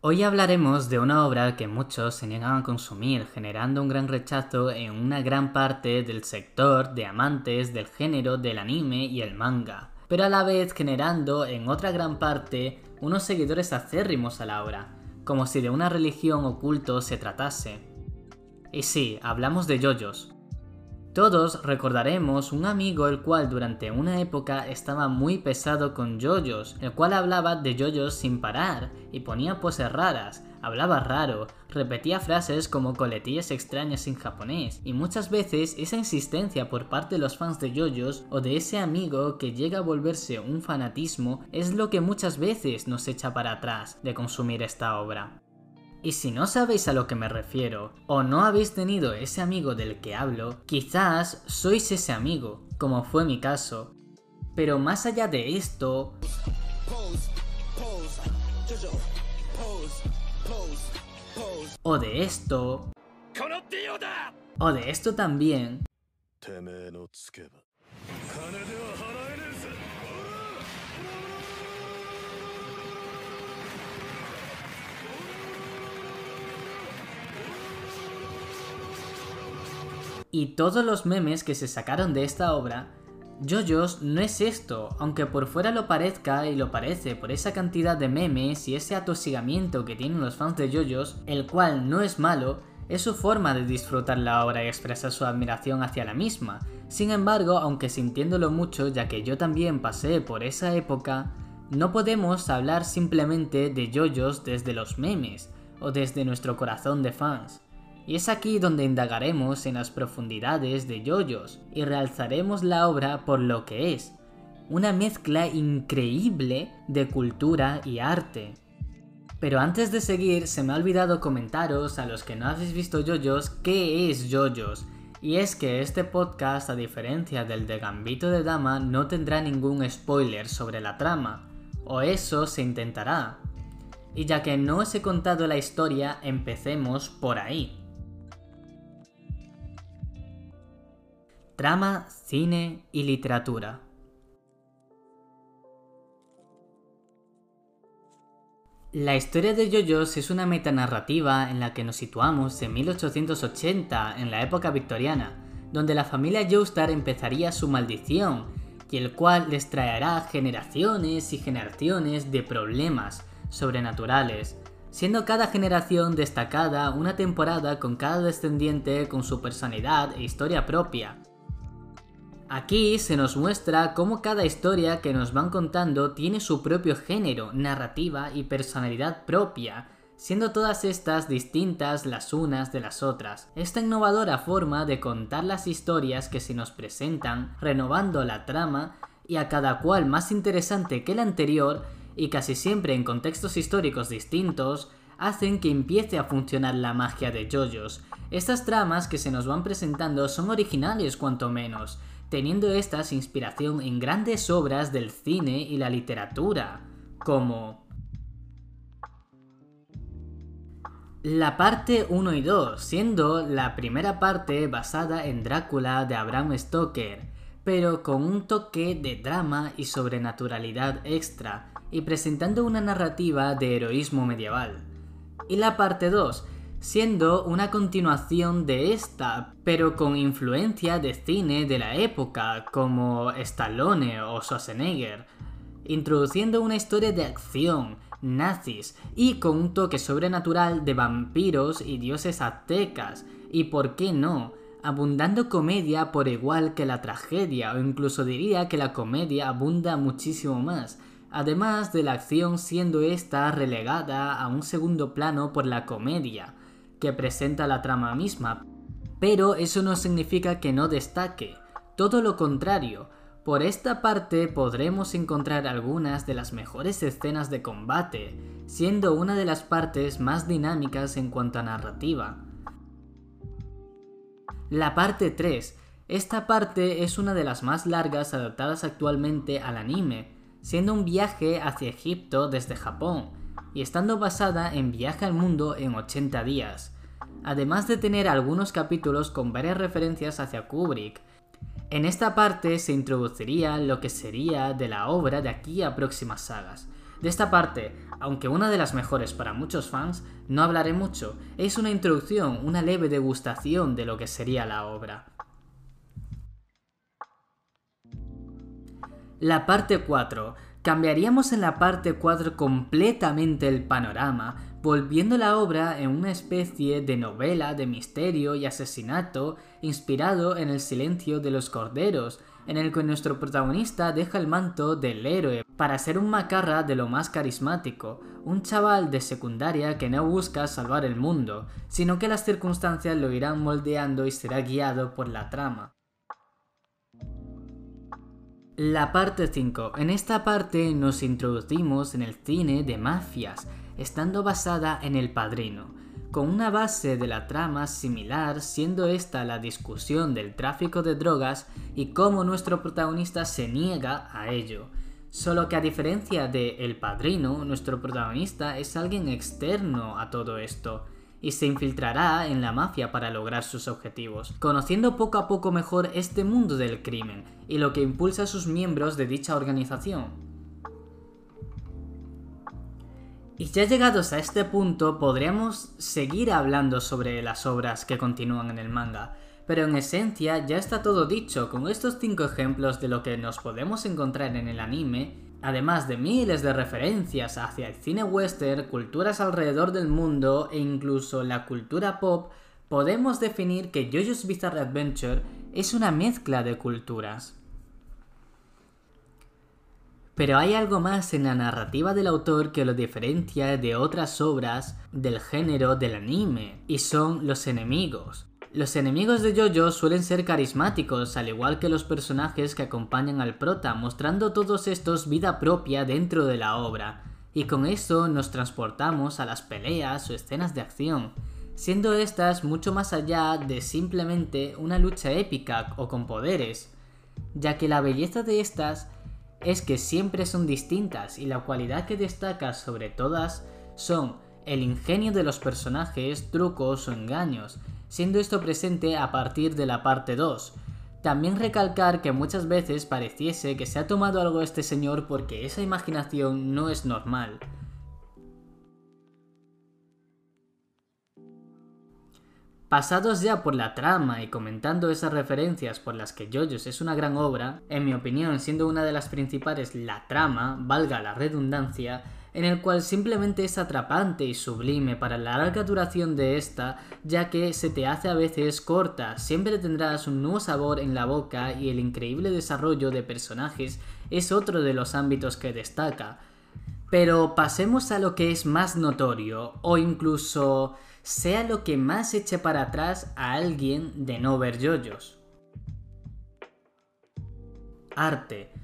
Hoy hablaremos de una obra que muchos se niegan a consumir, generando un gran rechazo en una gran parte del sector de amantes del género del anime y el manga, pero a la vez generando en otra gran parte unos seguidores acérrimos a la obra, como si de una religión oculto se tratase. Y sí, hablamos de yoyos, todos recordaremos un amigo el cual durante una época estaba muy pesado con yoyos, el cual hablaba de yoyos sin parar y ponía poses raras, hablaba raro, repetía frases como coletillas extrañas en japonés y muchas veces esa insistencia por parte de los fans de yoyos o de ese amigo que llega a volverse un fanatismo es lo que muchas veces nos echa para atrás de consumir esta obra. Y si no sabéis a lo que me refiero, o no habéis tenido ese amigo del que hablo, quizás sois ese amigo, como fue mi caso. Pero más allá de esto... O de esto... O de esto también... y todos los memes que se sacaron de esta obra, JoJo's no es esto, aunque por fuera lo parezca y lo parece por esa cantidad de memes y ese atosigamiento que tienen los fans de JoJo's, el cual no es malo, es su forma de disfrutar la obra y expresar su admiración hacia la misma. Sin embargo, aunque sintiéndolo mucho, ya que yo también pasé por esa época, no podemos hablar simplemente de JoJo's desde los memes o desde nuestro corazón de fans. Y es aquí donde indagaremos en las profundidades de Yoyos y realzaremos la obra por lo que es, una mezcla increíble de cultura y arte. Pero antes de seguir, se me ha olvidado comentaros a los que no habéis visto Yoyos qué es Yoyos. Y es que este podcast, a diferencia del de Gambito de Dama, no tendrá ningún spoiler sobre la trama. O eso se intentará. Y ya que no os he contado la historia, empecemos por ahí. Trama, cine y literatura. La historia de Yoyos es una metanarrativa en la que nos situamos en 1880, en la época victoriana, donde la familia Joestar empezaría su maldición, y el cual les traerá generaciones y generaciones de problemas sobrenaturales, siendo cada generación destacada una temporada con cada descendiente con su personalidad e historia propia, Aquí se nos muestra cómo cada historia que nos van contando tiene su propio género, narrativa y personalidad propia, siendo todas estas distintas las unas de las otras. Esta innovadora forma de contar las historias que se nos presentan, renovando la trama y a cada cual más interesante que la anterior y casi siempre en contextos históricos distintos, hacen que empiece a funcionar la magia de JoJo's. Estas tramas que se nos van presentando son originales cuanto menos, teniendo estas inspiración en grandes obras del cine y la literatura, como la parte 1 y 2, siendo la primera parte basada en Drácula de Abraham Stoker, pero con un toque de drama y sobrenaturalidad extra, y presentando una narrativa de heroísmo medieval. Y la parte 2, siendo una continuación de esta, pero con influencia de cine de la época como Stallone o Schwarzenegger, introduciendo una historia de acción, nazis y con un toque sobrenatural de vampiros y dioses aztecas, y por qué no, abundando comedia por igual que la tragedia, o incluso diría que la comedia abunda muchísimo más, además de la acción siendo esta relegada a un segundo plano por la comedia, que presenta la trama misma, pero eso no significa que no destaque, todo lo contrario, por esta parte podremos encontrar algunas de las mejores escenas de combate, siendo una de las partes más dinámicas en cuanto a narrativa. La parte 3. Esta parte es una de las más largas adaptadas actualmente al anime, siendo un viaje hacia Egipto desde Japón, y estando basada en Viaje al Mundo en 80 días, además de tener algunos capítulos con varias referencias hacia Kubrick. En esta parte se introduciría lo que sería de la obra de aquí a próximas sagas. De esta parte, aunque una de las mejores para muchos fans, no hablaré mucho, es una introducción, una leve degustación de lo que sería la obra. La parte 4. Cambiaríamos en la parte 4 completamente el panorama, volviendo la obra en una especie de novela de misterio y asesinato inspirado en el silencio de los corderos, en el que nuestro protagonista deja el manto del héroe para ser un macarra de lo más carismático, un chaval de secundaria que no busca salvar el mundo, sino que las circunstancias lo irán moldeando y será guiado por la trama. La parte 5. En esta parte nos introducimos en el cine de mafias, estando basada en El Padrino, con una base de la trama similar siendo esta la discusión del tráfico de drogas y cómo nuestro protagonista se niega a ello. Solo que a diferencia de El Padrino, nuestro protagonista es alguien externo a todo esto y se infiltrará en la mafia para lograr sus objetivos, conociendo poco a poco mejor este mundo del crimen y lo que impulsa a sus miembros de dicha organización. Y ya llegados a este punto podríamos seguir hablando sobre las obras que continúan en el manga, pero en esencia ya está todo dicho con estos 5 ejemplos de lo que nos podemos encontrar en el anime, además de miles de referencias hacia el cine western, culturas alrededor del mundo e incluso la cultura pop, podemos definir que JoJo's Bizarre Adventure es una mezcla de culturas. Pero hay algo más en la narrativa del autor que lo diferencia de otras obras del género del anime, y son los enemigos. Los enemigos de Jojo suelen ser carismáticos, al igual que los personajes que acompañan al prota, mostrando todos estos vida propia dentro de la obra, y con eso nos transportamos a las peleas o escenas de acción, siendo estas mucho más allá de simplemente una lucha épica o con poderes, ya que la belleza de estas es que siempre son distintas y la cualidad que destaca sobre todas son el ingenio de los personajes, trucos o engaños, siendo esto presente a partir de la parte 2. También recalcar que muchas veces pareciese que se ha tomado algo este señor porque esa imaginación no es normal. Pasados ya por la trama y comentando esas referencias por las que JoJo's es una gran obra, en mi opinión siendo una de las principales la trama, valga la redundancia, en el cual simplemente es atrapante y sublime para la larga duración de esta, ya que se te hace a veces corta, siempre tendrás un nuevo sabor en la boca y el increíble desarrollo de personajes es otro de los ámbitos que destaca. Pero pasemos a lo que es más notorio, o incluso sea lo que más eche para atrás a alguien de no ver yoyos. Arte.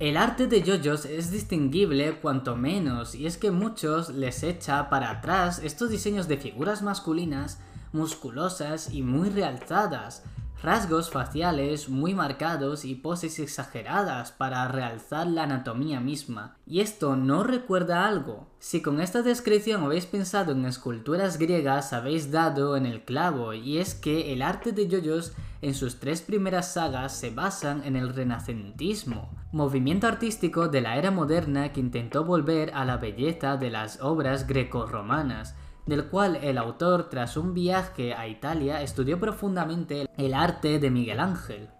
El arte de yoyos es distinguible cuanto menos, y es que muchos les echa para atrás estos diseños de figuras masculinas musculosas y muy realzadas, rasgos faciales muy marcados y poses exageradas para realzar la anatomía misma. ¿Y esto no recuerda algo? Si con esta descripción habéis pensado en esculturas griegas habéis dado en el clavo y es que el arte de yoyos en sus tres primeras sagas se basan en el renacentismo, movimiento artístico de la era moderna que intentó volver a la belleza de las obras greco-romanas del cual el autor, tras un viaje a Italia, estudió profundamente el arte de Miguel Ángel.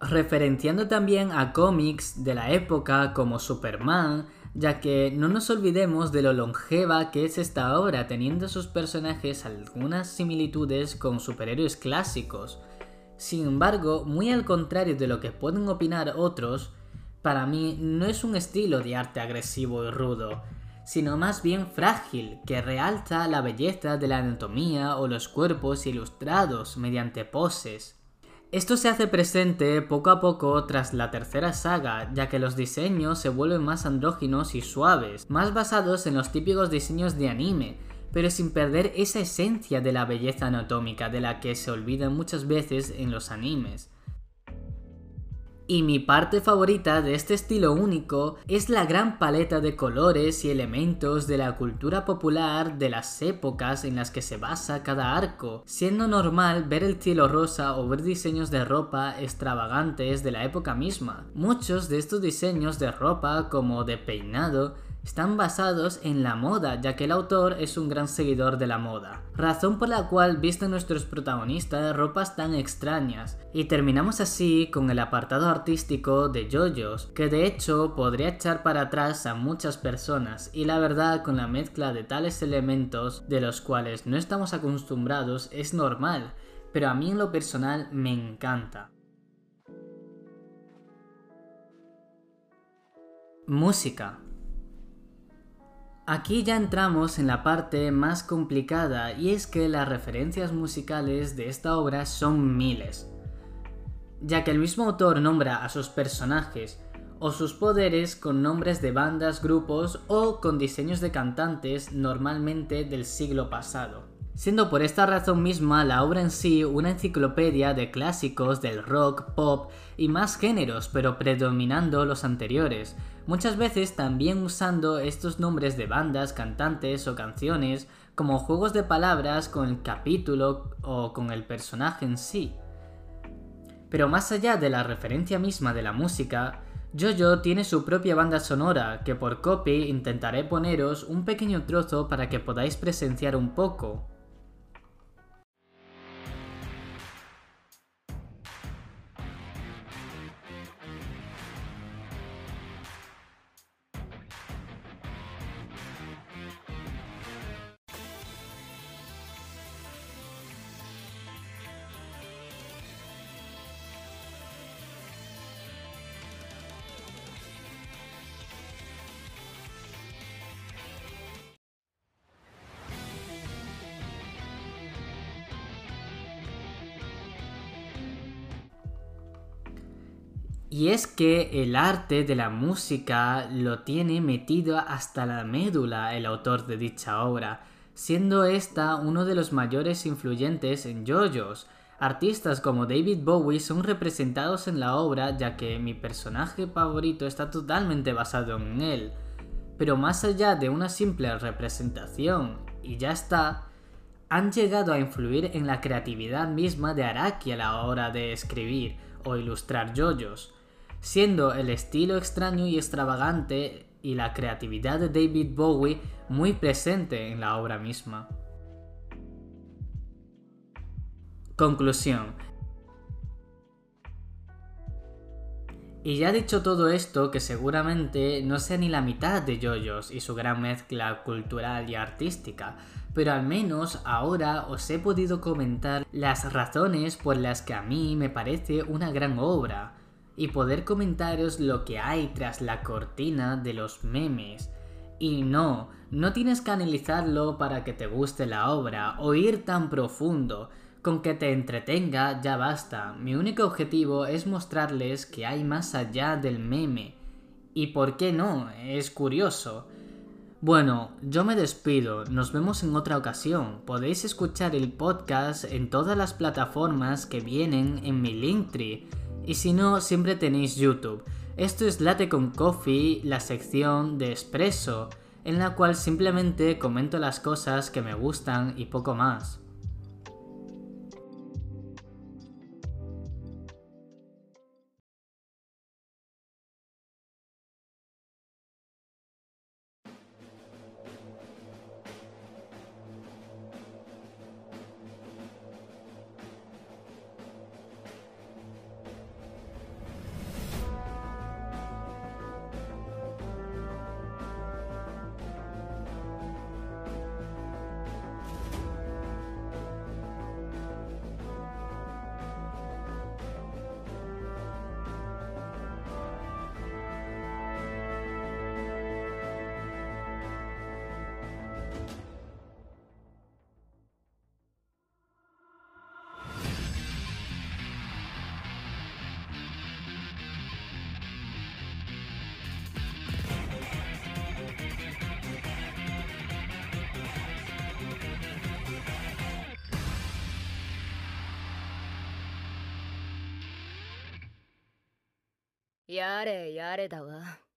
Referenciando también a cómics de la época como Superman, ya que no nos olvidemos de lo longeva que es esta obra, teniendo sus personajes algunas similitudes con superhéroes clásicos. Sin embargo, muy al contrario de lo que pueden opinar otros, para mí no es un estilo de arte agresivo y rudo, sino más bien frágil, que realza la belleza de la anatomía o los cuerpos ilustrados mediante poses. Esto se hace presente poco a poco tras la tercera saga, ya que los diseños se vuelven más andróginos y suaves, más basados en los típicos diseños de anime, pero sin perder esa esencia de la belleza anatómica de la que se olvidan muchas veces en los animes. Y mi parte favorita de este estilo único es la gran paleta de colores y elementos de la cultura popular de las épocas en las que se basa cada arco, siendo normal ver el cielo rosa o ver diseños de ropa extravagantes de la época misma. Muchos de estos diseños de ropa como de peinado están basados en la moda, ya que el autor es un gran seguidor de la moda, razón por la cual visten nuestros protagonistas ropas tan extrañas. Y terminamos así con el apartado artístico de JoJo's, que de hecho podría echar para atrás a muchas personas, y la verdad con la mezcla de tales elementos de los cuales no estamos acostumbrados es normal, pero a mí en lo personal me encanta. Música. Aquí ya entramos en la parte más complicada y es que las referencias musicales de esta obra son miles, ya que el mismo autor nombra a sus personajes o sus poderes con nombres de bandas, grupos o con diseños de cantantes normalmente del siglo pasado. Siendo por esta razón misma la obra en sí una enciclopedia de clásicos del rock, pop y más géneros, pero predominando los anteriores, muchas veces también usando estos nombres de bandas, cantantes o canciones como juegos de palabras con el capítulo o con el personaje en sí. Pero más allá de la referencia misma de la música, Jojo tiene su propia banda sonora, que por copy intentaré poneros un pequeño trozo para que podáis presenciar un poco. Y es que el arte de la música lo tiene metido hasta la médula el autor de dicha obra, siendo esta uno de los mayores influyentes en JoJo's. Artistas como David Bowie son representados en la obra ya que mi personaje favorito está totalmente basado en él. Pero más allá de una simple representación, y ya está, han llegado a influir en la creatividad misma de Araki a la hora de escribir o ilustrar JoJo's siendo el estilo extraño y extravagante y la creatividad de David Bowie muy presente en la obra misma. Conclusión. Y ya dicho todo esto, que seguramente no sea ni la mitad de JoJo's y su gran mezcla cultural y artística, pero al menos ahora os he podido comentar las razones por las que a mí me parece una gran obra y poder comentaros lo que hay tras la cortina de los memes. Y no, no tienes que analizarlo para que te guste la obra o ir tan profundo. Con que te entretenga ya basta. Mi único objetivo es mostrarles que hay más allá del meme. Y por qué no, es curioso. Bueno, yo me despido, nos vemos en otra ocasión. Podéis escuchar el podcast en todas las plataformas que vienen en mi Linktree. Y si no, siempre tenéis YouTube. Esto es Late con Coffee, la sección de Espresso, en la cual simplemente comento las cosas que me gustan y poco más. やれやれだわ。